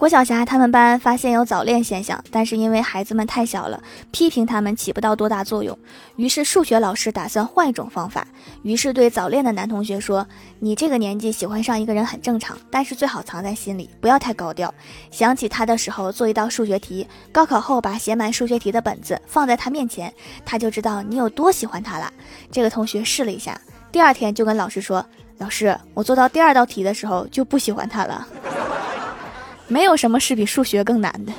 郭晓霞他们班发现有早恋现象，但是因为孩子们太小了，批评他们起不到多大作用。于是数学老师打算换一种方法，于是对早恋的男同学说：“你这个年纪喜欢上一个人很正常，但是最好藏在心里，不要太高调。想起他的时候做一道数学题，高考后把写满数学题的本子放在他面前，他就知道你有多喜欢他了。”这个同学试了一下，第二天就跟老师说：“老师，我做到第二道题的时候就不喜欢他了。”没有什么是比数学更难的。